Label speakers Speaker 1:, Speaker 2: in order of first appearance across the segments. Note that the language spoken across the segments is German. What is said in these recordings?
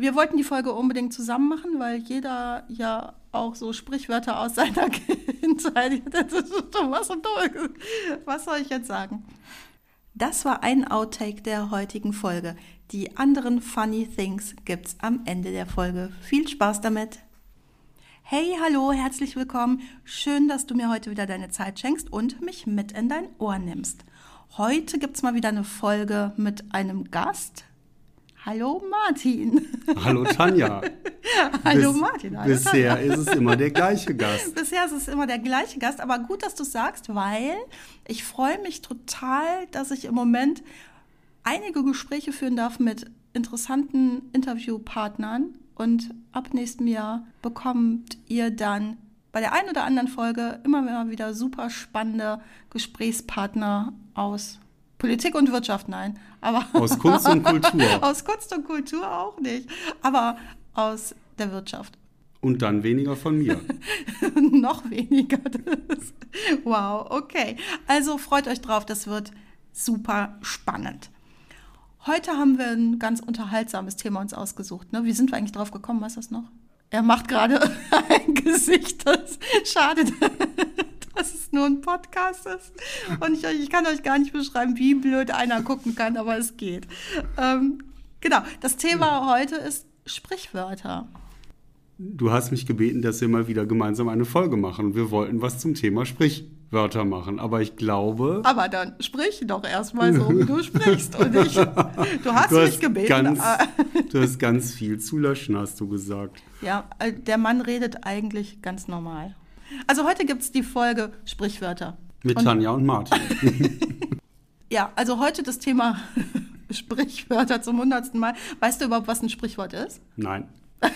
Speaker 1: Wir wollten die Folge unbedingt zusammen machen, weil jeder ja auch so Sprichwörter aus seiner Kindheit. was, was soll ich jetzt sagen? Das war ein Outtake der heutigen Folge. Die anderen Funny Things gibt's am Ende der Folge. Viel Spaß damit! Hey, hallo, herzlich willkommen. Schön, dass du mir heute wieder deine Zeit schenkst und mich mit in dein Ohr nimmst. Heute gibt's mal wieder eine Folge mit einem Gast, Hallo Martin.
Speaker 2: Hallo Tanja.
Speaker 1: Hallo Bis, Martin.
Speaker 2: Hallo bisher Tanja. ist es immer der gleiche Gast.
Speaker 1: Bisher ist es immer der gleiche Gast, aber gut, dass du sagst, weil ich freue mich total, dass ich im Moment einige Gespräche führen darf mit interessanten Interviewpartnern und ab nächstem Jahr bekommt ihr dann bei der einen oder anderen Folge immer wieder super spannende Gesprächspartner aus Politik und Wirtschaft, nein. Aber
Speaker 2: aus Kunst und Kultur.
Speaker 1: aus Kunst und Kultur auch nicht. Aber aus der Wirtschaft.
Speaker 2: Und dann weniger von mir.
Speaker 1: Noch weniger. wow, okay. Also freut euch drauf, das wird super spannend. Heute haben wir ein ganz unterhaltsames Thema uns ausgesucht. Ne? Wie sind wir eigentlich drauf gekommen? Weißt du das noch? Er macht gerade ein Gesicht, das schade dass es nur ein Podcast ist. Und ich, ich kann euch gar nicht beschreiben, wie blöd einer gucken kann, aber es geht. Ähm, genau, das Thema heute ist Sprichwörter.
Speaker 2: Du hast mich gebeten, dass wir mal wieder gemeinsam eine Folge machen. Wir wollten was zum Thema Sprichwörter machen. Aber ich glaube.
Speaker 1: Aber dann sprich doch erstmal so, wie du sprichst. Und ich, du hast, du hast mich gebeten.
Speaker 2: Ganz, du hast ganz viel zu löschen, hast du gesagt.
Speaker 1: Ja, äh, der Mann redet eigentlich ganz normal. Also heute gibt es die Folge Sprichwörter.
Speaker 2: Mit und Tanja und Martin.
Speaker 1: ja, also heute das Thema Sprichwörter zum hundertsten Mal. Weißt du überhaupt, was ein Sprichwort ist?
Speaker 2: Nein.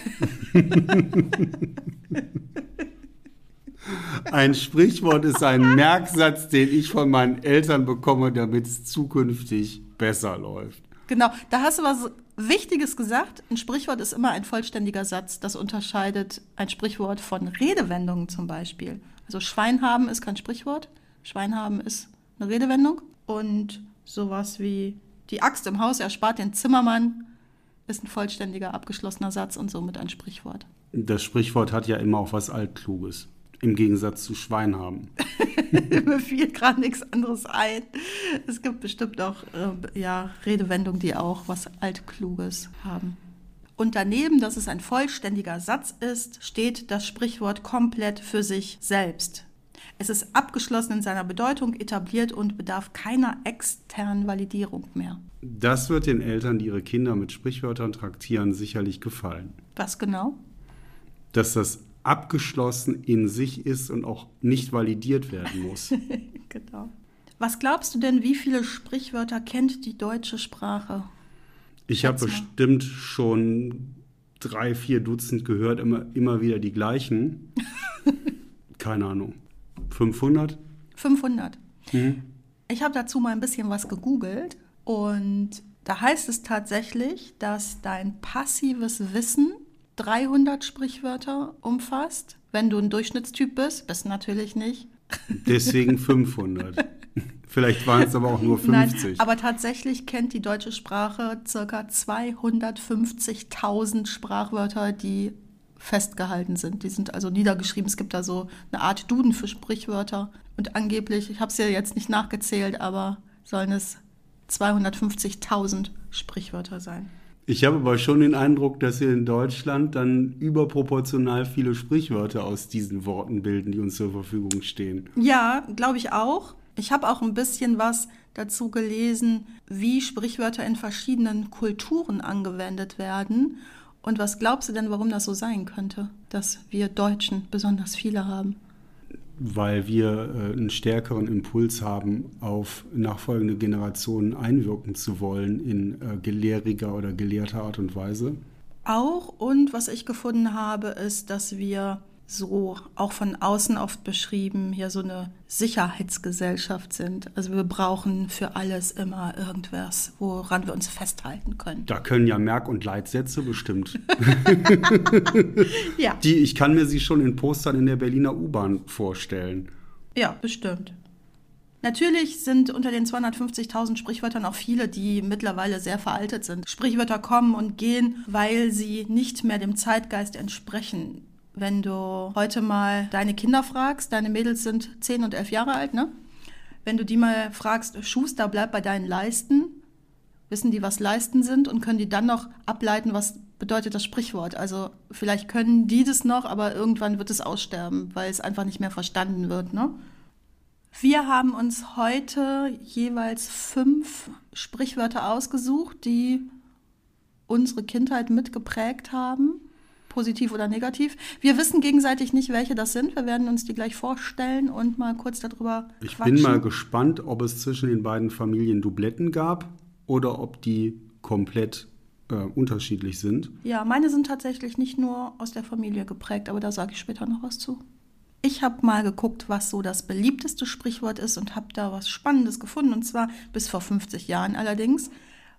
Speaker 2: Ein Sprichwort ist ein Merksatz, den ich von meinen Eltern bekomme, damit es zukünftig besser läuft.
Speaker 1: Genau, da hast du was Wichtiges gesagt. Ein Sprichwort ist immer ein vollständiger Satz. Das unterscheidet ein Sprichwort von Redewendungen zum Beispiel. Also Schwein haben ist kein Sprichwort. Schwein haben ist eine Redewendung. Und sowas wie die Axt im Haus erspart den Zimmermann ist ein vollständiger, abgeschlossener Satz und somit ein Sprichwort.
Speaker 2: Das Sprichwort hat ja immer auch was Altkluges. Im Gegensatz zu Schwein haben.
Speaker 1: Mir fiel gerade nichts anderes ein. Es gibt bestimmt auch äh, ja, Redewendungen, die auch was Altkluges haben. Und daneben, dass es ein vollständiger Satz ist, steht das Sprichwort komplett für sich selbst. Es ist abgeschlossen in seiner Bedeutung, etabliert und bedarf keiner externen Validierung mehr.
Speaker 2: Das wird den Eltern, die ihre Kinder mit Sprichwörtern traktieren, sicherlich gefallen.
Speaker 1: Was genau?
Speaker 2: Dass das abgeschlossen in sich ist und auch nicht validiert werden muss.
Speaker 1: genau. Was glaubst du denn, wie viele Sprichwörter kennt die deutsche Sprache?
Speaker 2: Ich habe bestimmt schon drei, vier Dutzend gehört, immer, immer wieder die gleichen. Keine Ahnung. 500?
Speaker 1: 500. Mhm. Ich habe dazu mal ein bisschen was gegoogelt und da heißt es tatsächlich, dass dein passives Wissen 300 Sprichwörter umfasst. Wenn du ein Durchschnittstyp bist, bist du natürlich nicht.
Speaker 2: Deswegen 500. Vielleicht waren es aber auch nur 50. Nein,
Speaker 1: aber tatsächlich kennt die deutsche Sprache ca. 250.000 Sprachwörter, die festgehalten sind. Die sind also niedergeschrieben. Es gibt da so eine Art Duden für Sprichwörter. Und angeblich, ich habe es ja jetzt nicht nachgezählt, aber sollen es 250.000 Sprichwörter sein.
Speaker 2: Ich habe aber schon den Eindruck, dass wir in Deutschland dann überproportional viele Sprichwörter aus diesen Worten bilden, die uns zur Verfügung stehen.
Speaker 1: Ja, glaube ich auch. Ich habe auch ein bisschen was dazu gelesen, wie Sprichwörter in verschiedenen Kulturen angewendet werden. Und was glaubst du denn, warum das so sein könnte, dass wir Deutschen besonders viele haben?
Speaker 2: Weil wir äh, einen stärkeren Impuls haben, auf nachfolgende Generationen einwirken zu wollen in äh, gelehriger oder gelehrter Art und Weise.
Speaker 1: Auch und was ich gefunden habe, ist, dass wir so auch von außen oft beschrieben, hier so eine Sicherheitsgesellschaft sind. Also wir brauchen für alles immer irgendwas, woran wir uns festhalten können.
Speaker 2: Da können ja Merk- und Leitsätze bestimmt. ja. Die, ich kann mir sie schon in Postern in der Berliner U-Bahn vorstellen.
Speaker 1: Ja, bestimmt. Natürlich sind unter den 250.000 Sprichwörtern auch viele, die mittlerweile sehr veraltet sind. Sprichwörter kommen und gehen, weil sie nicht mehr dem Zeitgeist entsprechen. Wenn du heute mal deine Kinder fragst, deine Mädels sind 10 und 11 Jahre alt, ne? Wenn du die mal fragst, Schuster, bleib bei deinen Leisten, wissen die, was Leisten sind und können die dann noch ableiten, was bedeutet das Sprichwort. Also vielleicht können die das noch, aber irgendwann wird es aussterben, weil es einfach nicht mehr verstanden wird, ne? Wir haben uns heute jeweils fünf Sprichwörter ausgesucht, die unsere Kindheit mitgeprägt haben, positiv oder negativ. Wir wissen gegenseitig nicht, welche das sind. Wir werden uns die gleich vorstellen und mal kurz darüber
Speaker 2: Ich quatschen. bin mal gespannt, ob es zwischen den beiden Familien Dubletten gab oder ob die komplett äh, unterschiedlich sind.
Speaker 1: Ja, meine sind tatsächlich nicht nur aus der Familie geprägt, aber da sage ich später noch was zu. Ich habe mal geguckt, was so das beliebteste Sprichwort ist und habe da was Spannendes gefunden. Und zwar bis vor 50 Jahren allerdings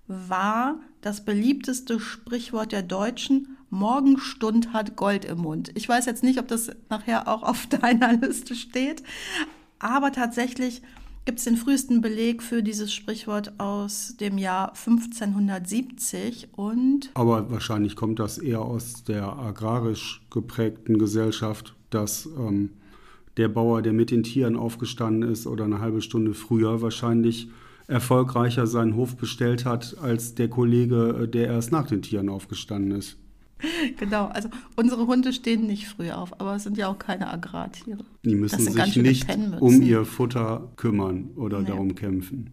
Speaker 1: war das beliebteste Sprichwort der Deutschen, Morgenstund hat Gold im Mund. Ich weiß jetzt nicht, ob das nachher auch auf deiner Liste steht, aber tatsächlich gibt es den frühesten Beleg für dieses Sprichwort aus dem Jahr 1570 und.
Speaker 2: Aber wahrscheinlich kommt das eher aus der agrarisch geprägten Gesellschaft dass ähm, der Bauer, der mit den Tieren aufgestanden ist oder eine halbe Stunde früher wahrscheinlich erfolgreicher seinen Hof bestellt hat als der Kollege, äh, der erst nach den Tieren aufgestanden ist.
Speaker 1: Genau, also unsere Hunde stehen nicht früh auf, aber es sind ja auch keine Agrartiere.
Speaker 2: Die müssen sich nicht um ihr Futter kümmern oder nee. darum kämpfen.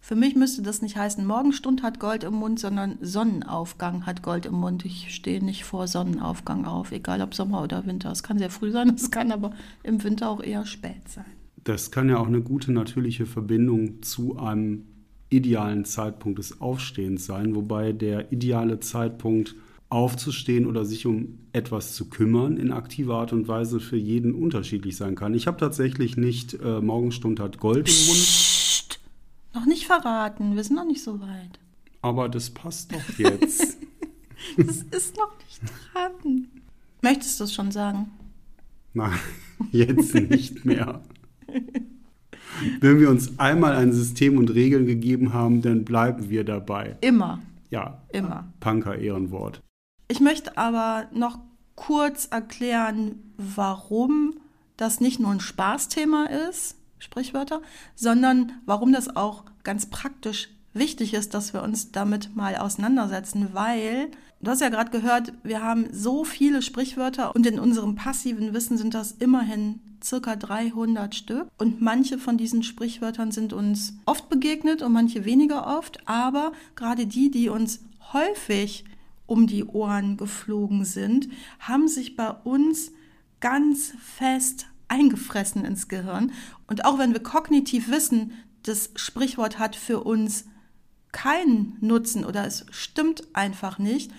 Speaker 1: Für mich müsste das nicht heißen, Morgenstund hat Gold im Mund, sondern Sonnenaufgang hat Gold im Mund. Ich stehe nicht vor Sonnenaufgang auf, egal ob Sommer oder Winter. Es kann sehr früh sein, es kann aber im Winter auch eher spät sein.
Speaker 2: Das kann ja auch eine gute natürliche Verbindung zu einem idealen Zeitpunkt des Aufstehens sein, wobei der ideale Zeitpunkt aufzustehen oder sich um etwas zu kümmern in aktiver Art und Weise für jeden unterschiedlich sein kann. Ich habe tatsächlich nicht äh, Morgenstund hat Gold im Mund.
Speaker 1: Noch nicht verraten, wir sind noch nicht so weit.
Speaker 2: Aber das passt doch jetzt.
Speaker 1: das ist noch nicht dran. Möchtest du es schon sagen?
Speaker 2: Nein, jetzt nicht mehr. Wenn wir uns einmal ein System und Regeln gegeben haben, dann bleiben wir dabei.
Speaker 1: Immer.
Speaker 2: Ja.
Speaker 1: Immer.
Speaker 2: Punker Ehrenwort.
Speaker 1: Ich möchte aber noch kurz erklären, warum das nicht nur ein Spaßthema ist, Sprichwörter, sondern warum das auch ganz praktisch wichtig ist, dass wir uns damit mal auseinandersetzen, weil du hast ja gerade gehört, wir haben so viele Sprichwörter und in unserem passiven Wissen sind das immerhin circa 300 Stück. Und manche von diesen Sprichwörtern sind uns oft begegnet und manche weniger oft, aber gerade die, die uns häufig um die Ohren geflogen sind, haben sich bei uns ganz fest eingefressen ins Gehirn. Und auch wenn wir kognitiv wissen, das Sprichwort hat für uns keinen Nutzen oder es stimmt einfach nicht,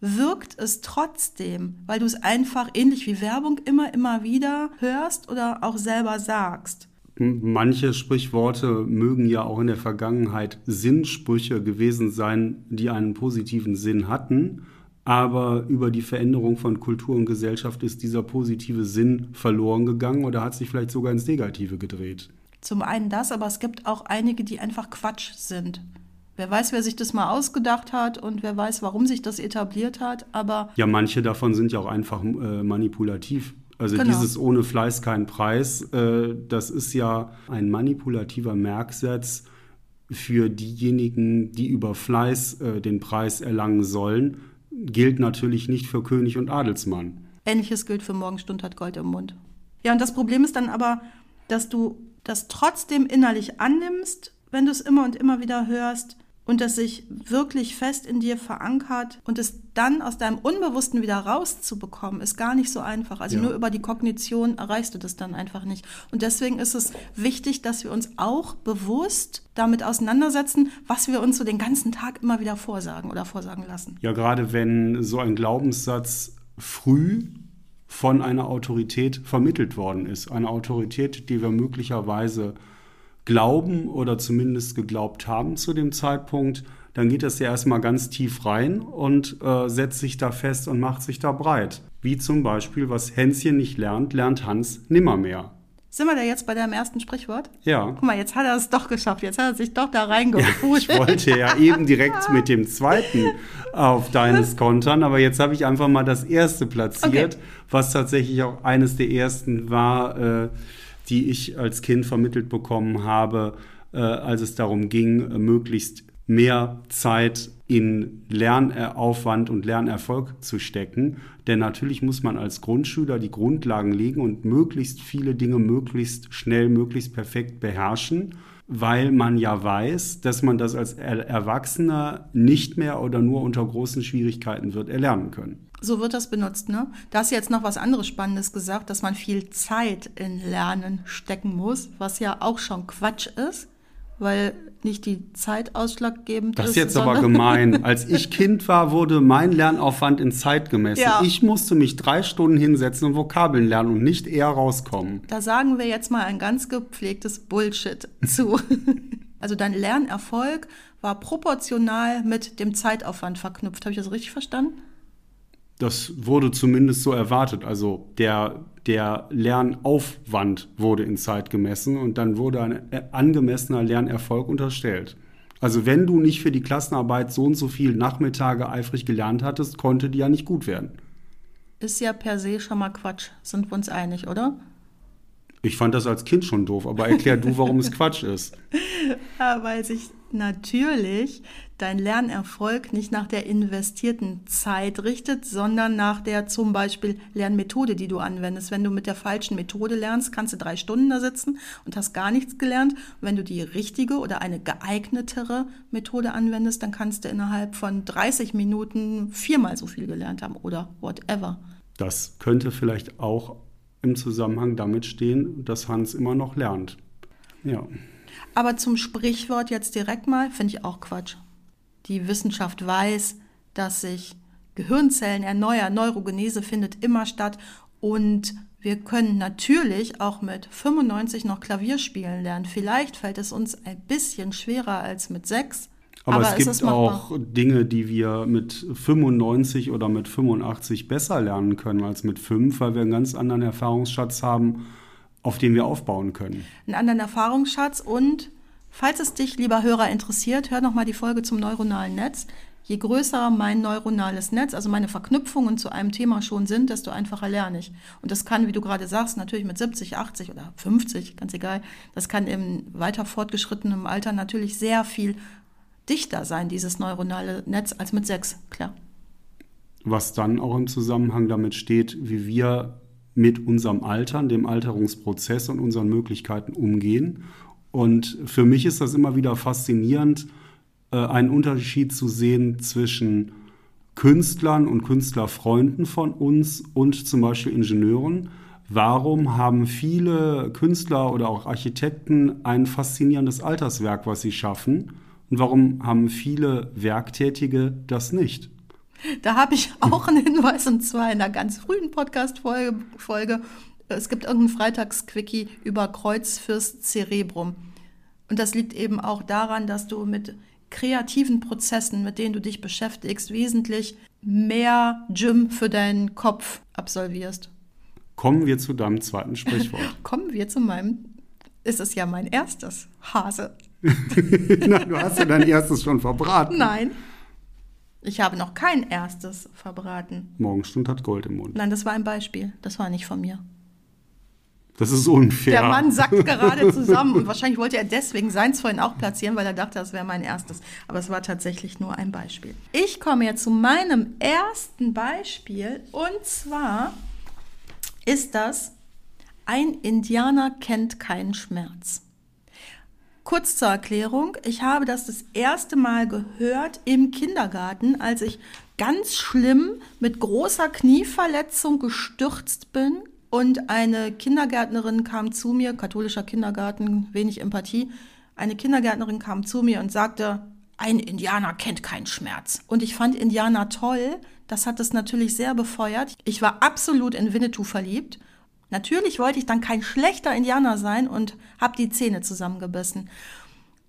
Speaker 1: wirkt es trotzdem, weil du es einfach ähnlich wie Werbung immer, immer wieder hörst oder auch selber sagst.
Speaker 2: Manche Sprichworte mögen ja auch in der Vergangenheit Sinnsprüche gewesen sein, die einen positiven Sinn hatten aber über die Veränderung von Kultur und Gesellschaft ist dieser positive Sinn verloren gegangen oder hat sich vielleicht sogar ins Negative gedreht.
Speaker 1: Zum einen das, aber es gibt auch einige, die einfach Quatsch sind. Wer weiß, wer sich das mal ausgedacht hat und wer weiß, warum sich das etabliert hat, aber.
Speaker 2: Ja, manche davon sind ja auch einfach äh, manipulativ. Also genau. dieses ohne Fleiß kein Preis, äh, das ist ja ein manipulativer Merksatz für diejenigen, die über Fleiß äh, den Preis erlangen sollen gilt natürlich nicht für König und Adelsmann.
Speaker 1: Ähnliches gilt für Morgenstund hat Gold im Mund. Ja, und das Problem ist dann aber, dass du das trotzdem innerlich annimmst, wenn du es immer und immer wieder hörst und das sich wirklich fest in dir verankert und es dann aus deinem Unbewussten wieder rauszubekommen, ist gar nicht so einfach. Also ja. nur über die Kognition erreichst du das dann einfach nicht. Und deswegen ist es wichtig, dass wir uns auch bewusst damit auseinandersetzen, was wir uns so den ganzen Tag immer wieder vorsagen oder vorsagen lassen.
Speaker 2: Ja, gerade wenn so ein Glaubenssatz früh von einer Autorität vermittelt worden ist. Eine Autorität, die wir möglicherweise glauben oder zumindest geglaubt haben zu dem Zeitpunkt, dann geht das ja erstmal ganz tief rein und äh, setzt sich da fest und macht sich da breit. Wie zum Beispiel, was Hänschen nicht lernt, lernt Hans nimmermehr.
Speaker 1: Sind wir da jetzt bei deinem ersten Sprichwort?
Speaker 2: Ja.
Speaker 1: Guck mal, jetzt hat er es doch geschafft. Jetzt hat er sich doch da reingefußt.
Speaker 2: Ja, ich wollte ja eben direkt mit dem zweiten auf deines kontern, aber jetzt habe ich einfach mal das erste platziert, okay. was tatsächlich auch eines der ersten war, äh, die ich als Kind vermittelt bekommen habe, äh, als es darum ging, äh, möglichst mehr Zeit in Lernaufwand und Lernerfolg zu stecken. Denn natürlich muss man als Grundschüler die Grundlagen legen und möglichst viele Dinge möglichst schnell, möglichst perfekt beherrschen, weil man ja weiß, dass man das als Erwachsener nicht mehr oder nur unter großen Schwierigkeiten wird erlernen können.
Speaker 1: So wird das benutzt, ne? Da hast du jetzt noch was anderes Spannendes gesagt, dass man viel Zeit in Lernen stecken muss, was ja auch schon Quatsch ist weil nicht die Zeit ausschlaggebend
Speaker 2: ist. Das ist jetzt aber gemein. Als ich Kind war, wurde mein Lernaufwand in Zeit gemessen. Ja. Ich musste mich drei Stunden hinsetzen und Vokabeln lernen und nicht eher rauskommen.
Speaker 1: Da sagen wir jetzt mal ein ganz gepflegtes Bullshit zu. also dein Lernerfolg war proportional mit dem Zeitaufwand verknüpft. Habe ich das richtig verstanden?
Speaker 2: Das wurde zumindest so erwartet. Also der, der Lernaufwand wurde in Zeit gemessen und dann wurde ein angemessener Lernerfolg unterstellt. Also wenn du nicht für die Klassenarbeit so und so viel Nachmittage eifrig gelernt hattest, konnte die ja nicht gut werden.
Speaker 1: Ist ja per se schon mal Quatsch, sind wir uns einig, oder?
Speaker 2: Ich fand das als Kind schon doof, aber erklär du, warum es Quatsch ist.
Speaker 1: Ja, weil sich natürlich dein Lernerfolg nicht nach der investierten Zeit richtet, sondern nach der zum Beispiel Lernmethode, die du anwendest. Wenn du mit der falschen Methode lernst, kannst du drei Stunden da sitzen und hast gar nichts gelernt. Und wenn du die richtige oder eine geeignetere Methode anwendest, dann kannst du innerhalb von 30 Minuten viermal so viel gelernt haben oder whatever.
Speaker 2: Das könnte vielleicht auch im Zusammenhang damit stehen, dass Hans immer noch lernt. Ja.
Speaker 1: Aber zum Sprichwort jetzt direkt mal, finde ich auch Quatsch. Die Wissenschaft weiß, dass sich Gehirnzellen erneuern, Neurogenese findet immer statt und wir können natürlich auch mit 95 noch Klavier spielen lernen. Vielleicht fällt es uns ein bisschen schwerer als mit 6.
Speaker 2: Aber, aber es gibt es auch Dinge, die wir mit 95 oder mit 85 besser lernen können als mit 5, weil wir einen ganz anderen Erfahrungsschatz haben auf dem wir aufbauen können.
Speaker 1: Einen anderen Erfahrungsschatz und falls es dich, lieber Hörer, interessiert, hör noch mal die Folge zum neuronalen Netz. Je größer mein neuronales Netz, also meine Verknüpfungen zu einem Thema schon sind, desto einfacher lerne ich. Und das kann, wie du gerade sagst, natürlich mit 70, 80 oder 50, ganz egal, das kann im weiter fortgeschrittenen Alter natürlich sehr viel dichter sein, dieses neuronale Netz, als mit sechs, klar.
Speaker 2: Was dann auch im Zusammenhang damit steht, wie wir mit unserem Altern, dem Alterungsprozess und unseren Möglichkeiten umgehen. Und für mich ist das immer wieder faszinierend, äh, einen Unterschied zu sehen zwischen Künstlern und Künstlerfreunden von uns und zum Beispiel Ingenieuren. Warum haben viele Künstler oder auch Architekten ein faszinierendes Alterswerk, was sie schaffen? Und warum haben viele Werktätige das nicht?
Speaker 1: Da habe ich auch einen Hinweis und zwar in einer ganz frühen Podcast-Folge. Es gibt irgendeinen Freitagsquickie über Kreuz fürs Cerebrum. Und das liegt eben auch daran, dass du mit kreativen Prozessen, mit denen du dich beschäftigst, wesentlich mehr Gym für deinen Kopf absolvierst.
Speaker 2: Kommen wir zu deinem zweiten Sprichwort.
Speaker 1: Kommen wir zu meinem, ist es ja mein erstes Hase.
Speaker 2: Na, du hast ja dein erstes schon verbraten.
Speaker 1: Nein. Ich habe noch kein erstes verbraten.
Speaker 2: Morgenstund hat Gold im Mund.
Speaker 1: Nein, das war ein Beispiel. Das war nicht von mir.
Speaker 2: Das ist unfair.
Speaker 1: Der Mann sackt gerade zusammen und wahrscheinlich wollte er deswegen seins vorhin auch platzieren, weil er dachte, das wäre mein erstes. Aber es war tatsächlich nur ein Beispiel. Ich komme jetzt zu meinem ersten Beispiel und zwar ist das, ein Indianer kennt keinen Schmerz. Kurz zur Erklärung, ich habe das das erste Mal gehört im Kindergarten, als ich ganz schlimm mit großer Knieverletzung gestürzt bin und eine Kindergärtnerin kam zu mir, katholischer Kindergarten, wenig Empathie, eine Kindergärtnerin kam zu mir und sagte, ein Indianer kennt keinen Schmerz. Und ich fand Indianer toll. Das hat es natürlich sehr befeuert. Ich war absolut in Winnetou verliebt. Natürlich wollte ich dann kein schlechter Indianer sein und habe die Zähne zusammengebissen.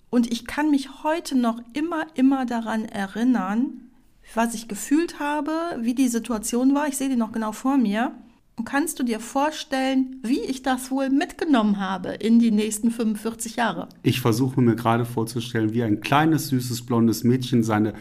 Speaker 1: Und ich kann mich heute noch immer, immer daran erinnern, was ich gefühlt habe, wie die Situation war. Ich sehe die noch genau vor mir. Und kannst du dir vorstellen, wie ich das wohl mitgenommen habe in die nächsten 45 Jahre?
Speaker 2: Ich versuche mir gerade vorzustellen, wie ein kleines, süßes, blondes Mädchen seine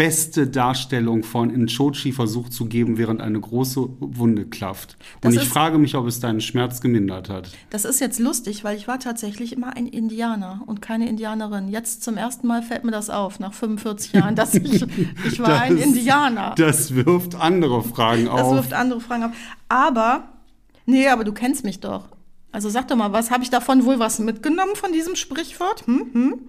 Speaker 2: beste Darstellung von Inchochi versucht zu geben, während eine große Wunde klafft. Und ich frage mich, ob es deinen Schmerz gemindert hat.
Speaker 1: Das ist jetzt lustig, weil ich war tatsächlich immer ein Indianer und keine Indianerin. Jetzt zum ersten Mal fällt mir das auf, nach 45 Jahren, dass ich, ich war das, ein Indianer.
Speaker 2: Das wirft andere Fragen auf.
Speaker 1: Das wirft andere Fragen auf. Aber, nee, aber du kennst mich doch. Also sag doch mal, was habe ich davon wohl was mitgenommen von diesem Sprichwort? Hm, hm?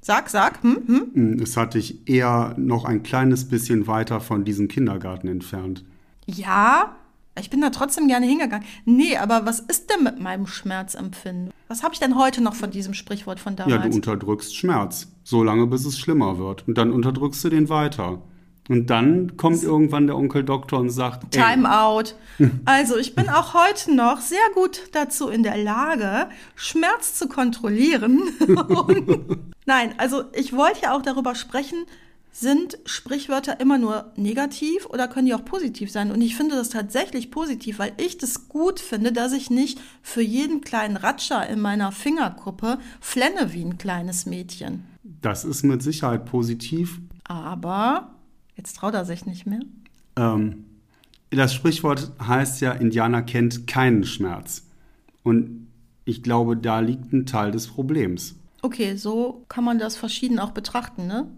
Speaker 1: Sag, sag. Hm, hm?
Speaker 2: hm? Es hat dich eher noch ein kleines bisschen weiter von diesem Kindergarten entfernt.
Speaker 1: Ja, ich bin da trotzdem gerne hingegangen. Nee, aber was ist denn mit meinem Schmerzempfinden? Was habe ich denn heute noch von diesem Sprichwort von damals?
Speaker 2: Ja, du unterdrückst Schmerz, so lange bis es schlimmer wird. Und dann unterdrückst du den weiter. Und dann kommt irgendwann der Onkel Doktor und sagt:
Speaker 1: Time out. Also, ich bin auch heute noch sehr gut dazu in der Lage, Schmerz zu kontrollieren. nein, also ich wollte ja auch darüber sprechen, sind Sprichwörter immer nur negativ oder können die auch positiv sein? Und ich finde das tatsächlich positiv, weil ich das gut finde, dass ich nicht für jeden kleinen Ratscher in meiner Fingerkuppe flenne wie ein kleines Mädchen.
Speaker 2: Das ist mit Sicherheit positiv.
Speaker 1: Aber Jetzt traut er sich nicht mehr.
Speaker 2: Ähm, das Sprichwort heißt ja, Indianer kennt keinen Schmerz. Und ich glaube, da liegt ein Teil des Problems.
Speaker 1: Okay, so kann man das verschieden auch betrachten, ne?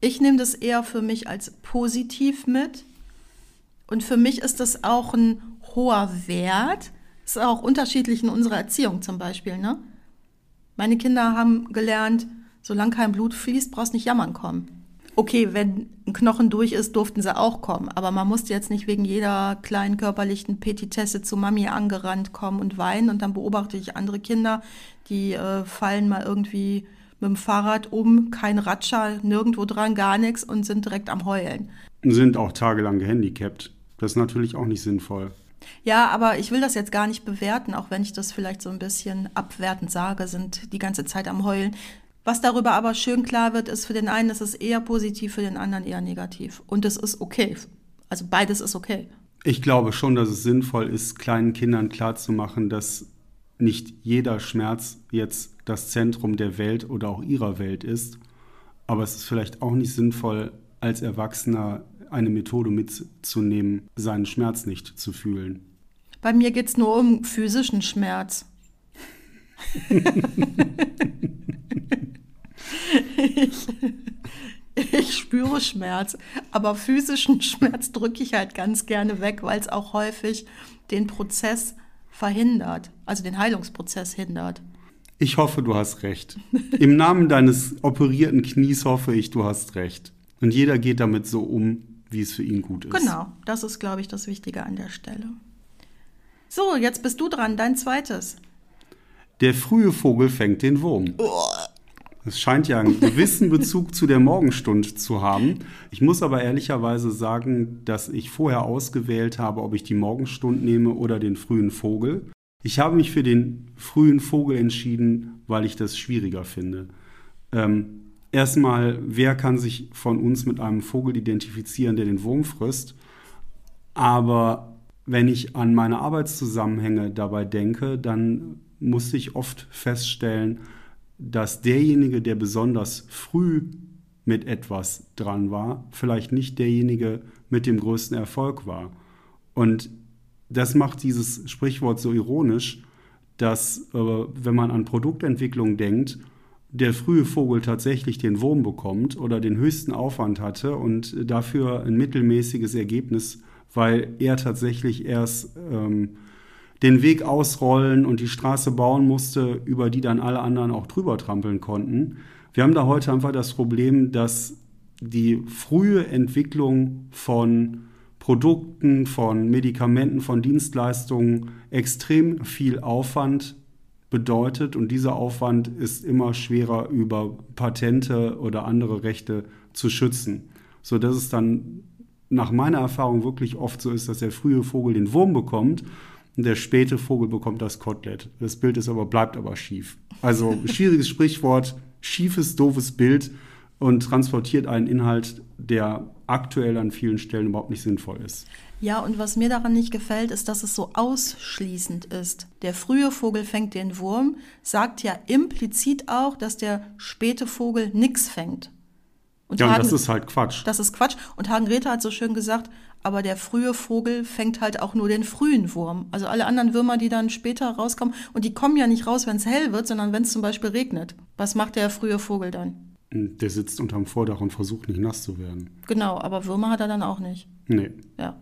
Speaker 1: Ich nehme das eher für mich als positiv mit. Und für mich ist das auch ein hoher Wert. Das ist auch unterschiedlich in unserer Erziehung zum Beispiel, ne? Meine Kinder haben gelernt, solange kein Blut fließt, brauchst nicht jammern kommen okay, wenn ein Knochen durch ist, durften sie auch kommen. Aber man musste jetzt nicht wegen jeder kleinen körperlichen Petitesse zu Mami angerannt kommen und weinen. Und dann beobachte ich andere Kinder, die äh, fallen mal irgendwie mit dem Fahrrad um, kein Ratscher, nirgendwo dran, gar nichts und sind direkt am Heulen.
Speaker 2: Sind auch tagelang gehandicapt. Das ist natürlich auch nicht sinnvoll.
Speaker 1: Ja, aber ich will das jetzt gar nicht bewerten, auch wenn ich das vielleicht so ein bisschen abwertend sage, sind die ganze Zeit am Heulen. Was darüber aber schön klar wird, ist, für den einen ist es eher positiv, für den anderen eher negativ. Und es ist okay. Also beides ist okay.
Speaker 2: Ich glaube schon, dass es sinnvoll ist, kleinen Kindern klarzumachen, dass nicht jeder Schmerz jetzt das Zentrum der Welt oder auch ihrer Welt ist. Aber es ist vielleicht auch nicht sinnvoll, als Erwachsener eine Methode mitzunehmen, seinen Schmerz nicht zu fühlen.
Speaker 1: Bei mir geht es nur um physischen Schmerz. ich, ich spüre Schmerz, aber physischen Schmerz drücke ich halt ganz gerne weg, weil es auch häufig den Prozess verhindert, also den Heilungsprozess hindert.
Speaker 2: Ich hoffe, du hast recht. Im Namen deines operierten Knies hoffe ich, du hast recht. Und jeder geht damit so um, wie es für ihn gut ist.
Speaker 1: Genau, das ist, glaube ich, das Wichtige an der Stelle. So, jetzt bist du dran, dein zweites.
Speaker 2: Der frühe Vogel fängt den Wurm. Es scheint ja einen gewissen Bezug zu der Morgenstund zu haben. Ich muss aber ehrlicherweise sagen, dass ich vorher ausgewählt habe, ob ich die Morgenstund nehme oder den frühen Vogel. Ich habe mich für den frühen Vogel entschieden, weil ich das schwieriger finde. Ähm, erstmal, wer kann sich von uns mit einem Vogel identifizieren, der den Wurm frisst? Aber wenn ich an meine Arbeitszusammenhänge dabei denke, dann musste ich oft feststellen, dass derjenige, der besonders früh mit etwas dran war, vielleicht nicht derjenige mit dem größten Erfolg war. Und das macht dieses Sprichwort so ironisch, dass, äh, wenn man an Produktentwicklung denkt, der frühe Vogel tatsächlich den Wurm bekommt oder den höchsten Aufwand hatte und dafür ein mittelmäßiges Ergebnis, weil er tatsächlich erst ähm, den Weg ausrollen und die Straße bauen musste, über die dann alle anderen auch drüber trampeln konnten. Wir haben da heute einfach das Problem, dass die frühe Entwicklung von Produkten, von Medikamenten, von Dienstleistungen extrem viel Aufwand bedeutet und dieser Aufwand ist immer schwerer über Patente oder andere Rechte zu schützen, so dass es dann nach meiner Erfahrung wirklich oft so ist, dass der frühe Vogel den Wurm bekommt und der späte Vogel bekommt das Kotelett. Das Bild ist aber bleibt aber schief. Also schwieriges Sprichwort, schiefes doofes Bild und transportiert einen Inhalt, der aktuell an vielen Stellen überhaupt nicht sinnvoll ist.
Speaker 1: Ja, und was mir daran nicht gefällt, ist, dass es so ausschließend ist. Der frühe Vogel fängt den Wurm, sagt ja implizit auch, dass der späte Vogel nichts fängt.
Speaker 2: Und ja, Hagen, das ist halt Quatsch.
Speaker 1: Das ist Quatsch. Und Hagen Räther hat so schön gesagt, aber der frühe Vogel fängt halt auch nur den frühen Wurm. Also alle anderen Würmer, die dann später rauskommen, und die kommen ja nicht raus, wenn es hell wird, sondern wenn es zum Beispiel regnet. Was macht der frühe Vogel dann?
Speaker 2: Der sitzt unterm Vordach und versucht nicht nass zu werden.
Speaker 1: Genau, aber Würmer hat er dann auch nicht.
Speaker 2: Nee.
Speaker 1: Ja.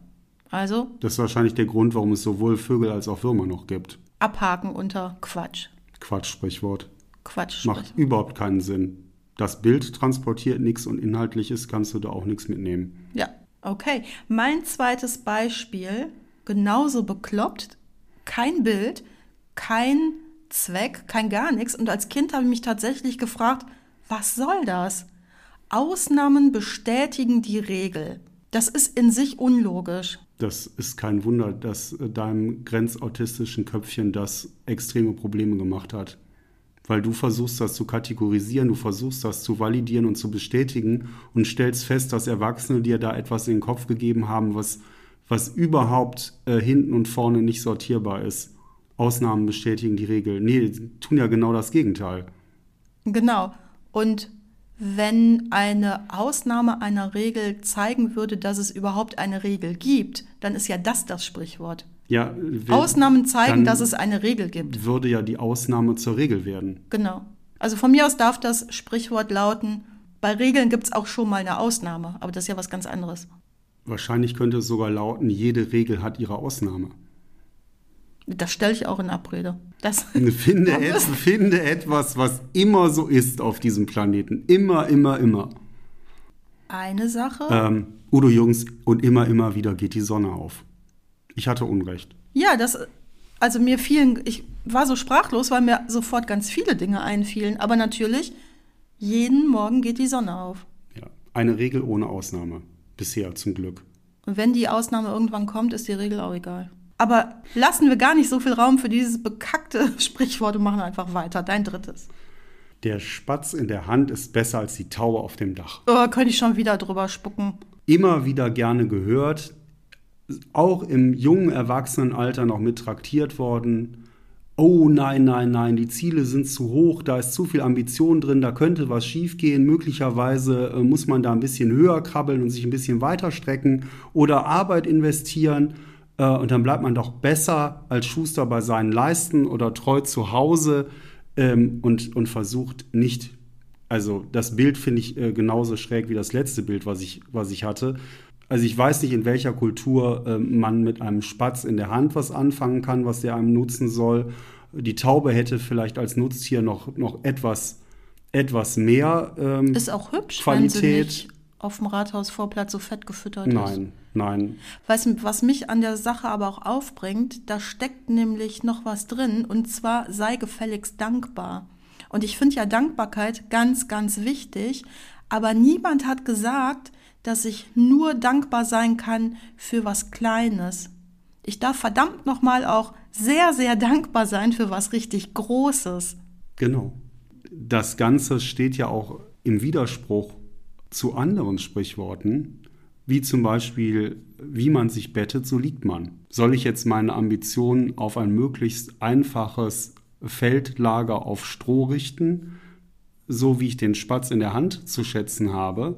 Speaker 1: Also?
Speaker 2: Das ist wahrscheinlich der Grund, warum es sowohl Vögel als auch Würmer noch gibt.
Speaker 1: Abhaken unter Quatsch.
Speaker 2: Quatsch-Sprichwort.
Speaker 1: Quatsch.
Speaker 2: Macht überhaupt keinen Sinn. Das Bild transportiert nichts und inhaltliches kannst du da auch nichts mitnehmen.
Speaker 1: Ja, okay. Mein zweites Beispiel, genauso bekloppt, kein Bild, kein Zweck, kein gar nichts. Und als Kind habe ich mich tatsächlich gefragt, was soll das? Ausnahmen bestätigen die Regel. Das ist in sich unlogisch.
Speaker 2: Das ist kein Wunder, dass deinem grenzautistischen Köpfchen das extreme Probleme gemacht hat. Weil du versuchst das zu kategorisieren, du versuchst das zu validieren und zu bestätigen und stellst fest, dass Erwachsene dir da etwas in den Kopf gegeben haben, was, was überhaupt äh, hinten und vorne nicht sortierbar ist. Ausnahmen bestätigen die Regel. Nee, tun ja genau das Gegenteil.
Speaker 1: Genau. Und wenn eine Ausnahme einer Regel zeigen würde, dass es überhaupt eine Regel gibt, dann ist ja das das Sprichwort.
Speaker 2: Ja,
Speaker 1: Ausnahmen zeigen, dass es eine Regel gibt.
Speaker 2: Würde ja die Ausnahme zur Regel werden.
Speaker 1: Genau. Also von mir aus darf das Sprichwort lauten, bei Regeln gibt es auch schon mal eine Ausnahme, aber das ist ja was ganz anderes.
Speaker 2: Wahrscheinlich könnte es sogar lauten, jede Regel hat ihre Ausnahme.
Speaker 1: Das stelle ich auch in Abrede. Das
Speaker 2: finde, et, finde etwas, was immer so ist auf diesem Planeten. Immer, immer, immer.
Speaker 1: Eine Sache.
Speaker 2: Ähm, Udo Jungs, und immer, immer wieder geht die Sonne auf. Ich hatte Unrecht.
Speaker 1: Ja, das, also mir fielen, ich war so sprachlos, weil mir sofort ganz viele Dinge einfielen. Aber natürlich, jeden Morgen geht die Sonne auf.
Speaker 2: Ja, eine Regel ohne Ausnahme. Bisher zum Glück.
Speaker 1: Und wenn die Ausnahme irgendwann kommt, ist die Regel auch egal. Aber lassen wir gar nicht so viel Raum für dieses bekackte Sprichwort und machen einfach weiter. Dein drittes.
Speaker 2: Der Spatz in der Hand ist besser als die Taube auf dem Dach.
Speaker 1: Oh, könnte ich schon wieder drüber spucken.
Speaker 2: Immer wieder gerne gehört, auch im jungen Erwachsenenalter noch mit traktiert worden. Oh nein, nein, nein, die Ziele sind zu hoch, da ist zu viel Ambition drin, da könnte was schiefgehen. Möglicherweise äh, muss man da ein bisschen höher krabbeln und sich ein bisschen weiter strecken oder Arbeit investieren. Äh, und dann bleibt man doch besser als Schuster bei seinen Leisten oder treu zu Hause ähm, und, und versucht nicht, also das Bild finde ich äh, genauso schräg wie das letzte Bild, was ich, was ich hatte. Also ich weiß nicht, in welcher Kultur äh, man mit einem Spatz in der Hand was anfangen kann, was der einem nutzen soll. Die Taube hätte vielleicht als Nutztier noch, noch etwas, etwas mehr ähm,
Speaker 1: Ist auch hübsch,
Speaker 2: Qualität.
Speaker 1: wenn sie nicht auf dem Rathausvorplatz so fett gefüttert
Speaker 2: Nein.
Speaker 1: ist.
Speaker 2: Nein. Nein.
Speaker 1: Weißt du, was mich an der Sache aber auch aufbringt, da steckt nämlich noch was drin und zwar sei gefälligst dankbar. Und ich finde ja Dankbarkeit ganz, ganz wichtig, aber niemand hat gesagt, dass ich nur dankbar sein kann für was Kleines. Ich darf verdammt nochmal auch sehr, sehr dankbar sein für was richtig Großes.
Speaker 2: Genau. Das Ganze steht ja auch im Widerspruch zu anderen Sprichworten, wie zum Beispiel, wie man sich bettet, so liegt man. Soll ich jetzt meine Ambitionen auf ein möglichst einfaches Feldlager auf Stroh richten, so wie ich den Spatz in der Hand zu schätzen habe?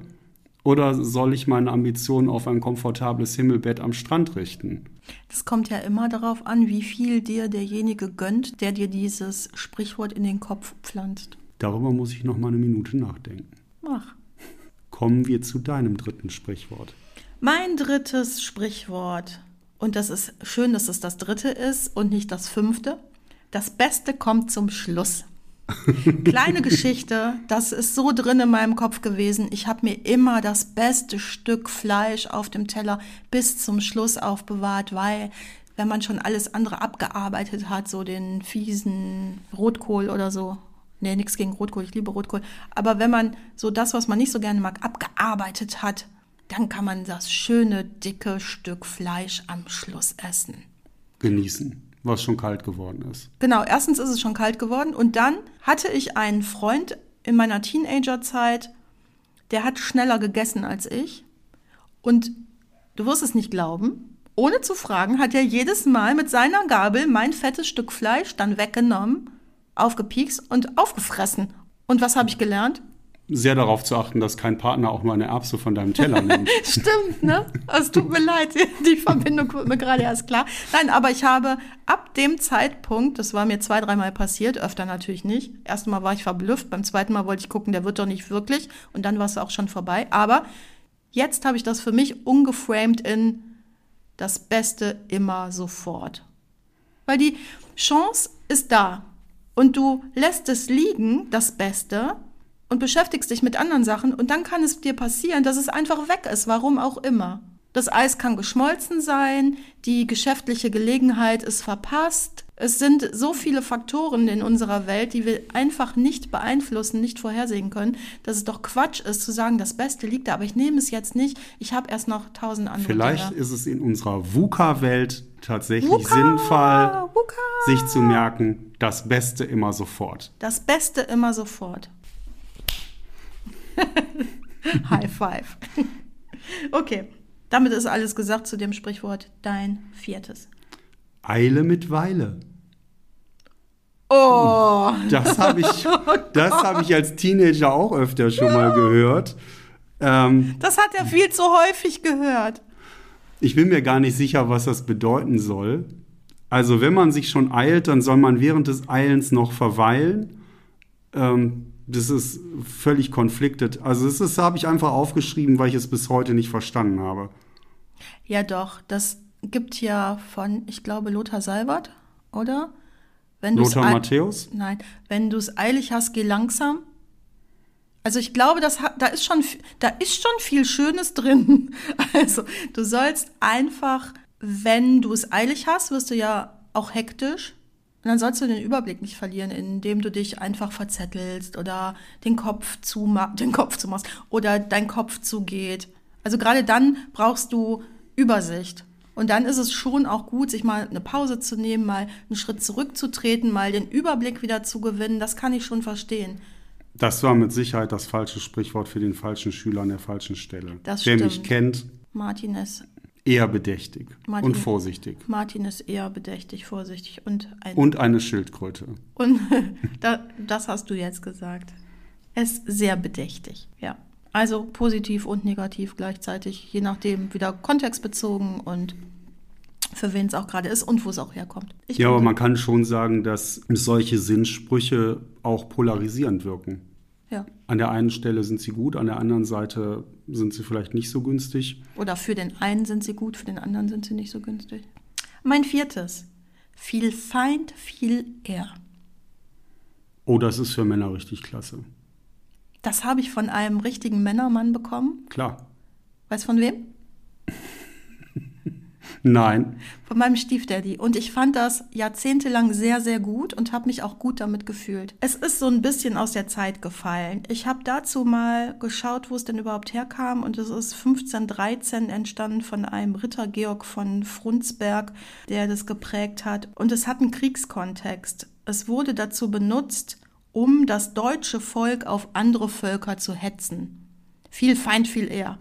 Speaker 2: Oder soll ich meine Ambitionen auf ein komfortables Himmelbett am Strand richten?
Speaker 1: Das kommt ja immer darauf an, wie viel dir derjenige gönnt, der dir dieses Sprichwort in den Kopf pflanzt.
Speaker 2: Darüber muss ich noch mal eine Minute nachdenken.
Speaker 1: Mach
Speaker 2: kommen wir zu deinem dritten Sprichwort.
Speaker 1: Mein drittes Sprichwort, und das ist schön, dass es das dritte ist und nicht das fünfte. Das Beste kommt zum Schluss. Kleine Geschichte, das ist so drin in meinem Kopf gewesen. Ich habe mir immer das beste Stück Fleisch auf dem Teller bis zum Schluss aufbewahrt, weil wenn man schon alles andere abgearbeitet hat, so den fiesen Rotkohl oder so. Nee, nichts gegen Rotkohl, ich liebe Rotkohl. Aber wenn man so das, was man nicht so gerne mag, abgearbeitet hat, dann kann man das schöne, dicke Stück Fleisch am Schluss essen.
Speaker 2: Genießen, was schon kalt geworden ist.
Speaker 1: Genau, erstens ist es schon kalt geworden und dann hatte ich einen Freund in meiner Teenagerzeit, der hat schneller gegessen als ich und du wirst es nicht glauben, ohne zu fragen, hat er jedes Mal mit seiner Gabel mein fettes Stück Fleisch dann weggenommen, aufgepiekst und aufgefressen. Und was habe ich gelernt?
Speaker 2: Sehr darauf zu achten, dass kein Partner auch nur eine Erbse von deinem Teller nimmt.
Speaker 1: Stimmt, ne? Es tut mir leid, die Verbindung wird mir gerade erst klar. Nein, aber ich habe ab dem Zeitpunkt, das war mir zwei, dreimal passiert, öfter natürlich nicht. Erstmal war ich verblüfft, beim zweiten Mal wollte ich gucken, der wird doch nicht wirklich und dann war es auch schon vorbei. Aber jetzt habe ich das für mich ungeframed in das Beste immer sofort. Weil die Chance ist da und du lässt es liegen, das Beste, und beschäftigst dich mit anderen Sachen und dann kann es dir passieren, dass es einfach weg ist, warum auch immer. Das Eis kann geschmolzen sein, die geschäftliche Gelegenheit ist verpasst. Es sind so viele Faktoren in unserer Welt, die wir einfach nicht beeinflussen, nicht vorhersehen können, dass es doch Quatsch ist zu sagen, das Beste liegt da, aber ich nehme es jetzt nicht. Ich habe erst noch tausend andere.
Speaker 2: Vielleicht
Speaker 1: Dinge.
Speaker 2: ist es in unserer VUCA-Welt tatsächlich
Speaker 1: VUCA,
Speaker 2: sinnvoll,
Speaker 1: VUCA.
Speaker 2: sich zu merken, das Beste immer sofort.
Speaker 1: Das Beste immer sofort. High five. Okay, damit ist alles gesagt zu dem Sprichwort dein viertes.
Speaker 2: Eile mit Weile.
Speaker 1: Oh,
Speaker 2: Das habe ich, das habe ich als Teenager auch öfter schon mal gehört. Ähm,
Speaker 1: das hat er viel zu häufig gehört.
Speaker 2: ich bin mir gar nicht sicher, was das bedeuten soll. Also wenn man sich schon eilt, dann soll man während des Eilens noch verweilen. Ähm, das ist völlig konfliktet. Also das ist, habe ich einfach aufgeschrieben, weil ich es bis heute nicht verstanden habe.
Speaker 1: Ja, doch, das gibt ja von, ich glaube, Lothar Seibert, oder? Wenn
Speaker 2: Lothar Matthäus?
Speaker 1: Nein, wenn du es eilig hast, geh langsam. Also ich glaube, das hat, da ist schon da ist schon viel Schönes drin. Also du sollst einfach, wenn du es eilig hast, wirst du ja auch hektisch. Und dann sollst du den Überblick nicht verlieren, indem du dich einfach verzettelst oder den Kopf zuma den Kopf zumachst oder dein Kopf zugeht. Also gerade dann brauchst du Übersicht. Und dann ist es schon auch gut, sich mal eine Pause zu nehmen, mal einen Schritt zurückzutreten, mal den Überblick wieder zu gewinnen. Das kann ich schon verstehen.
Speaker 2: Das war mit Sicherheit das falsche Sprichwort für den falschen Schüler an der falschen Stelle.
Speaker 1: Das
Speaker 2: Wer mich
Speaker 1: stimmt.
Speaker 2: kennt,
Speaker 1: Martin ist,
Speaker 2: eher bedächtig
Speaker 1: Martin-
Speaker 2: und vorsichtig.
Speaker 1: Martin ist eher bedächtig, vorsichtig und ein.
Speaker 2: Und eine Schildkröte.
Speaker 1: Und da, das hast du jetzt gesagt. Er ist sehr bedächtig, ja. Also positiv und negativ gleichzeitig, je nachdem wieder kontextbezogen und für wen es auch gerade ist und wo es auch herkommt. Ich
Speaker 2: Ja, aber man kann schon sagen, dass solche Sinnsprüche auch polarisierend wirken.
Speaker 1: Ja.
Speaker 2: An der einen Stelle sind sie gut, an der anderen Seite sind sie vielleicht nicht so günstig.
Speaker 1: Oder für den einen sind sie gut, für den anderen sind sie nicht so günstig. Mein viertes. Viel Feind, viel eher.
Speaker 2: Oh, das ist für Männer richtig klasse.
Speaker 1: Das habe ich von einem richtigen Männermann bekommen.
Speaker 2: Klar.
Speaker 1: Weißt von wem?
Speaker 2: Nein.
Speaker 1: Von meinem Stiefdaddy. Und ich fand das jahrzehntelang sehr, sehr gut und habe mich auch gut damit gefühlt. Es ist so ein bisschen aus der Zeit gefallen. Ich habe dazu mal geschaut, wo es denn überhaupt herkam. Und es ist 1513 entstanden von einem Ritter Georg von Frundsberg, der das geprägt hat. Und es hat einen Kriegskontext. Es wurde dazu benutzt, um das deutsche Volk auf andere Völker zu hetzen. Viel Feind, viel eher.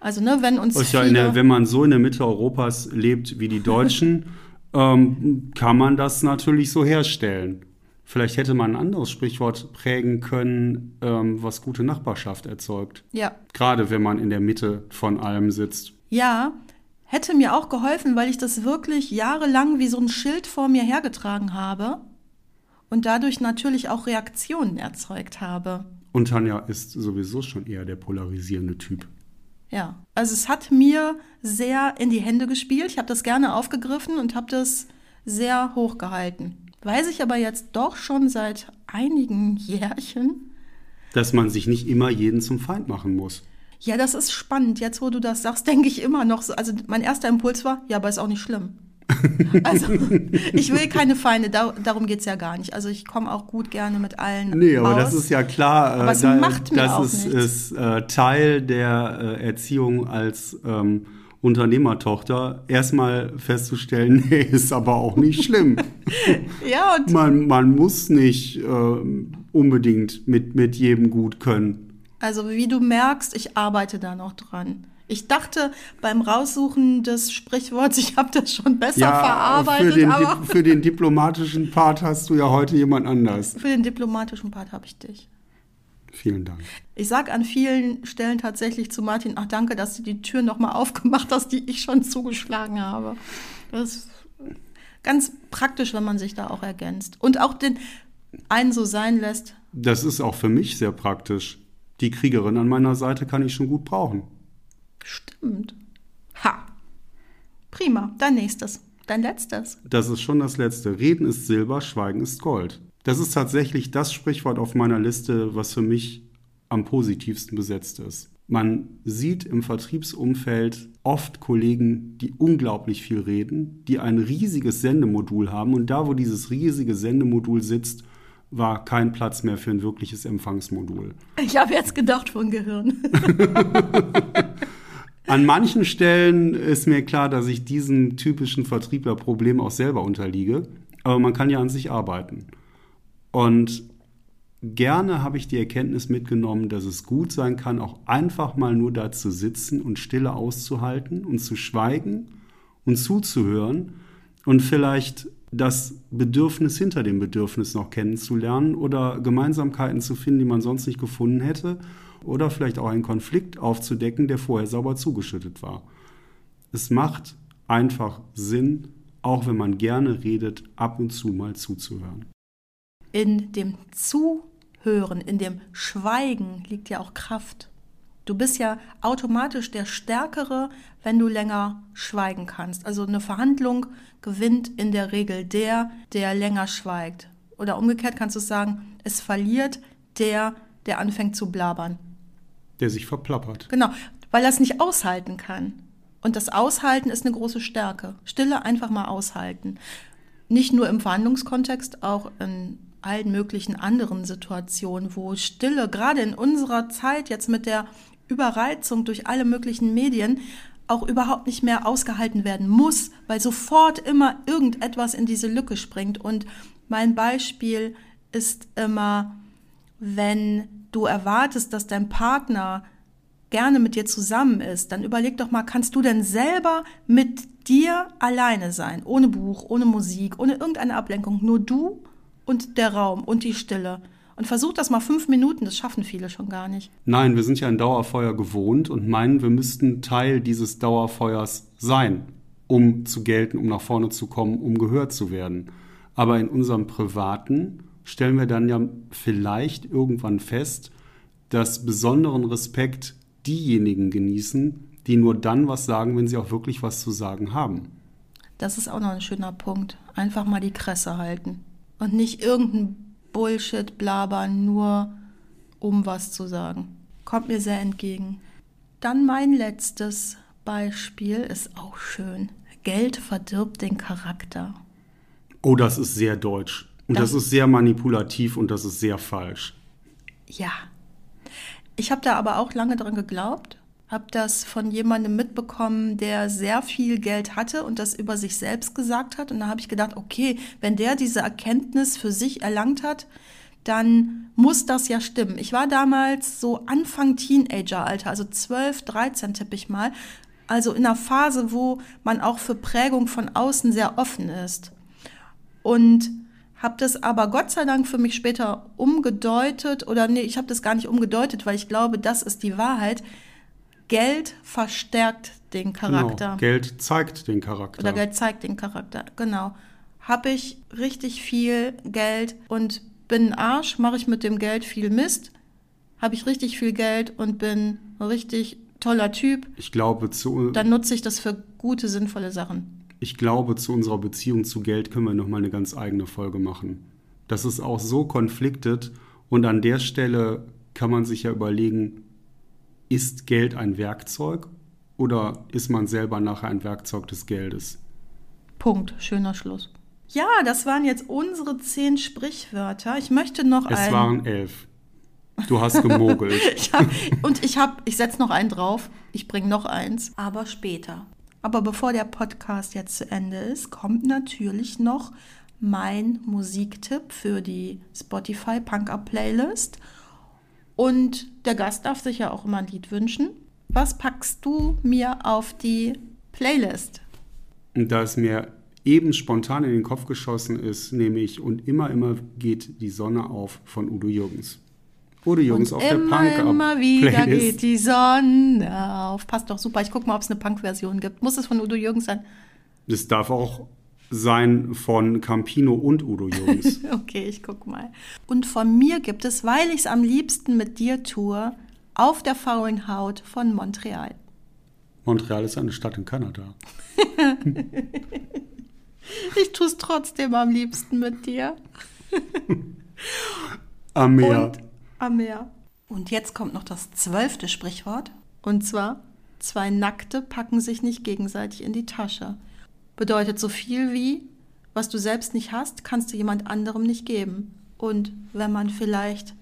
Speaker 1: Also, ne, wenn uns
Speaker 2: ja der, wenn man so in der Mitte Europas lebt wie die Deutschen, ähm, kann man das natürlich so herstellen. Vielleicht hätte man ein anderes Sprichwort prägen können, ähm, was gute Nachbarschaft erzeugt.
Speaker 1: ja,
Speaker 2: Gerade wenn man in der Mitte von allem sitzt.
Speaker 1: Ja, hätte mir auch geholfen, weil ich das wirklich jahrelang wie so ein Schild vor mir hergetragen habe und dadurch natürlich auch Reaktionen erzeugt habe.
Speaker 2: Und Tanja ist sowieso schon eher der polarisierende Typ.
Speaker 1: Ja, also es hat mir sehr in die Hände gespielt. Ich habe das gerne aufgegriffen und habe das sehr hochgehalten. Weiß ich aber jetzt doch schon seit einigen Jährchen.
Speaker 2: Dass man sich nicht immer jeden zum Feind machen muss.
Speaker 1: Ja, das ist spannend. Jetzt, wo du das sagst, denke ich immer noch so. Also mein erster Impuls war, ja, aber ist auch nicht schlimm. Also ich will keine Feinde, da, darum geht es ja gar nicht. Also ich komme auch gut gerne mit allen
Speaker 2: Nee, aber
Speaker 1: aus.
Speaker 2: das ist ja klar.
Speaker 1: Aber
Speaker 2: äh,
Speaker 1: es
Speaker 2: da,
Speaker 1: macht mir
Speaker 2: das
Speaker 1: auch
Speaker 2: ist,
Speaker 1: nichts.
Speaker 2: ist äh, Teil der äh, Erziehung als ähm, Unternehmertochter, erstmal festzustellen, nee, ist aber auch nicht schlimm.
Speaker 1: Ja, und
Speaker 2: man, man muss nicht ähm, unbedingt mit, mit jedem gut können.
Speaker 1: also wie du merkst, ich arbeite da noch dran. Ich dachte beim Raussuchen des Sprichworts, ich habe das schon besser verarbeitet,
Speaker 2: für den,
Speaker 1: aber
Speaker 2: für den diplomatischen Part hast du ja heute jemand anders.
Speaker 1: für den diplomatischen Part habe ich dich.
Speaker 2: Vielen Dank.
Speaker 1: Ich sage an vielen Stellen tatsächlich zu Martin, ach danke, dass du die Tür nochmal aufgemacht hast, die ich schon zugeschlagen habe. Das ist ganz praktisch, wenn man sich da auch ergänzt. Und auch den einen so sein lässt.
Speaker 2: Das ist auch für mich sehr praktisch. Die Kriegerin an meiner Seite kann ich schon gut brauchen.
Speaker 1: Stimmt. Ha. Prima. Dein nächstes. Dein letztes.
Speaker 2: Das ist schon das Letzte. Reden ist Silber, Schweigen ist Gold. Das ist tatsächlich das Sprichwort auf meiner Liste, was für mich am positivsten besetzt ist. Man sieht im Vertriebsumfeld oft Kollegen, die unglaublich viel reden, die ein riesiges Sendemodul haben und da, wo dieses riesige Sendemodul sitzt, war kein Platz mehr für ein wirkliches Empfangsmodul.
Speaker 1: Ich habe jetzt gedacht von Gehirn.
Speaker 2: An manchen Stellen ist mir klar, dass ich diesem typischen Vertrieblerproblem auch selber unterliege, aber man kann ja an sich arbeiten. Und gerne habe ich die Erkenntnis mitgenommen, dass es gut sein kann, auch einfach mal nur da zu sitzen und Stille auszuhalten und zu schweigen und zuzuhören und vielleicht das Bedürfnis hinter dem Bedürfnis noch kennenzulernen oder Gemeinsamkeiten zu finden, die man sonst nicht gefunden hätte oder vielleicht auch einen Konflikt aufzudecken, der vorher sauber zugeschüttet war. Es macht einfach Sinn, auch wenn man gerne redet, ab und zu mal zuzuhören.
Speaker 1: In dem Zuhören, in dem Schweigen liegt ja auch Kraft. Du bist ja automatisch der Stärkere, wenn du länger schweigen kannst. Also eine Verhandlung gewinnt in der Regel der, der länger schweigt. Oder umgekehrt kannst du sagen, es verliert der, der anfängt zu blabbern.
Speaker 2: Der sich verplappert.
Speaker 1: Genau, weil er es nicht aushalten kann. Und das Aushalten ist eine große Stärke. Stille einfach mal aushalten. Nicht nur im Verhandlungskontext, auch in allen möglichen anderen Situationen, wo Stille, gerade in unserer Zeit jetzt mit der Überreizung durch alle möglichen Medien, auch überhaupt nicht mehr ausgehalten werden muss, weil sofort immer irgendetwas in diese Lücke springt. Und mein Beispiel ist immer, wenn du erwartest, dass dein Partner gerne mit dir zusammen ist, dann überleg doch mal, kannst du denn selber mit dir alleine sein, ohne Buch, ohne Musik, ohne irgendeine Ablenkung, nur du und der Raum und die Stille. Und versuch das mal fünf Minuten, das schaffen viele schon gar nicht.
Speaker 2: Nein, wir sind ja ein Dauerfeuer gewohnt und meinen, wir müssten Teil dieses Dauerfeuers sein, um zu gelten, um nach vorne zu kommen, um gehört zu werden. Aber in unserem Privaten stellen wir dann ja vielleicht irgendwann fest, dass besonderen Respekt diejenigen genießen, die nur dann was sagen, wenn sie auch wirklich was zu sagen haben.
Speaker 1: Das ist auch noch ein schöner Punkt. Einfach mal die Kresse halten. Und nicht irgendein Bullshit blabern, nur um was zu sagen. Kommt mir sehr entgegen. Dann mein letztes Beispiel ist auch schön. Geld verdirbt den Charakter.
Speaker 2: Oh, das ist sehr deutsch. Und das, ist sehr manipulativ und das ist sehr falsch.
Speaker 1: Ja. Ich habe da aber auch lange dran geglaubt, habe das von jemandem mitbekommen, der sehr viel Geld hatte und das über sich selbst gesagt hat. Und da habe ich gedacht, okay, wenn der diese Erkenntnis für sich erlangt hat, dann muss das ja stimmen. Ich war damals so Anfang Teenageralter, also 12, 13 tippe ich mal. Also in einer Phase, wo man auch für Prägung von außen sehr offen ist. Und habe das aber Gott sei Dank für mich später umgedeutet oder nee, ich habe das gar nicht umgedeutet, weil ich glaube, das ist die Wahrheit. Geld verstärkt den Charakter.
Speaker 2: Genau. Geld zeigt den Charakter.
Speaker 1: Oder Geld zeigt den Charakter, genau. Habe ich richtig viel Geld und bin ein Arsch, mache ich mit dem Geld viel Mist. Habe ich richtig viel Geld und bin ein richtig toller Typ,
Speaker 2: ich glaube, zu,
Speaker 1: dann nutze ich das für gute, sinnvolle Sachen.
Speaker 2: Ich glaube, zu unserer Beziehung zu Geld können wir nochmal eine ganz eigene Folge machen. Das ist auch so konfliktet und an der Stelle kann man sich ja überlegen, ist Geld ein Werkzeug oder ist man selber nachher ein Werkzeug des Geldes?
Speaker 1: Punkt. Schöner Schluss. Ja, das waren jetzt unsere zehn Sprichwörter. Ich möchte noch
Speaker 2: Es
Speaker 1: ein.
Speaker 2: waren elf. Du hast gemogelt.
Speaker 1: Ich hab, und ich habe, ich setze noch einen drauf. Ich bringe noch eins, aber später. Aber bevor der Podcast jetzt zu Ende ist, kommt natürlich noch mein Musiktipp für die Spotify Punk Up Playlist. Und der Gast darf sich ja auch immer ein Lied wünschen. Was packst du mir auf die Playlist?
Speaker 2: Da es mir eben spontan in den Kopf geschossen ist, nehme ich und immer, immer geht die Sonne auf von Udo Jürgens. Udo Jürgens
Speaker 1: Und
Speaker 2: auf der
Speaker 1: immer,
Speaker 2: Punk
Speaker 1: immer wieder geht
Speaker 2: Playlist.
Speaker 1: die Sonne auf. Passt doch super. Ich gucke mal, ob es eine Punk-Version gibt. Muss es von Udo Jürgens sein?
Speaker 2: Das darf auch sein von Campino und Udo Jürgens.
Speaker 1: Okay, ich guck mal. Und von mir gibt es, weil ich es am liebsten mit dir tue, auf der faulen Haut von Montreal.
Speaker 2: Montreal ist eine Stadt in Kanada.
Speaker 1: Ich tue es trotzdem am liebsten mit dir.
Speaker 2: Am Meer.
Speaker 1: Und am Meer. Und jetzt kommt noch das zwölfte Sprichwort. Und zwar, zwei Nackte packen sich nicht gegenseitig in die Tasche. Bedeutet so viel wie, was du selbst nicht hast, kannst du jemand anderem nicht geben. Und wenn man vielleicht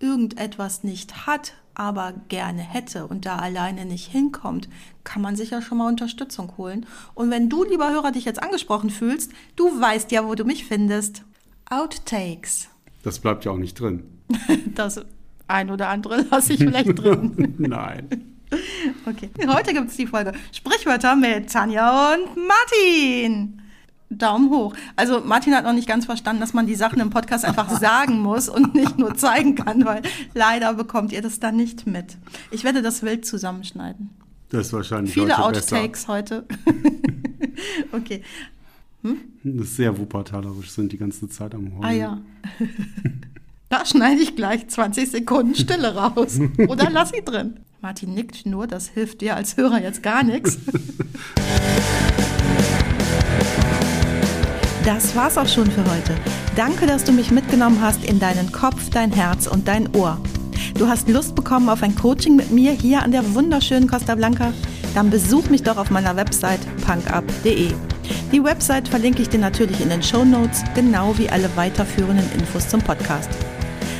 Speaker 1: irgendetwas nicht hat, aber gerne hätte und da alleine nicht hinkommt, kann man sich ja schon mal Unterstützung holen. Und wenn du, lieber Hörer, dich jetzt angesprochen fühlst, du weißt ja, wo du mich findest. Outtakes.
Speaker 2: Das bleibt ja auch nicht drin.
Speaker 1: Das ein oder andere lasse ich vielleicht drin.
Speaker 2: Nein.
Speaker 1: Okay, heute gibt es die Folge Sprichwörter mit Tanja und Martin. Daumen hoch. Also Martin hat noch nicht ganz verstanden, dass man die Sachen im Podcast einfach sagen muss und nicht nur zeigen kann, weil leider bekommt ihr das dann nicht mit. Ich werde das wild zusammenschneiden.
Speaker 2: Das ist wahrscheinlich
Speaker 1: Viele
Speaker 2: heute besser.
Speaker 1: Outtakes heute. okay.
Speaker 2: Das ist sehr wuppertalerisch, sind die ganze Zeit am Heulen.
Speaker 1: Ah ja. Da schneide ich gleich 20 Sekunden Stille raus. Oder lass sie drin. Martin nickt nur, das hilft dir als Hörer jetzt gar nichts. Das war's auch schon für heute. Danke, dass du mich mitgenommen hast in deinen Kopf, dein Herz und dein Ohr. Du hast Lust bekommen auf ein Coaching mit mir hier an der wunderschönen Costa Blanca? Dann besuch mich doch auf meiner Website punkup.de. Die Website verlinke ich dir natürlich in den Show Notes, genau wie alle weiterführenden Infos zum Podcast.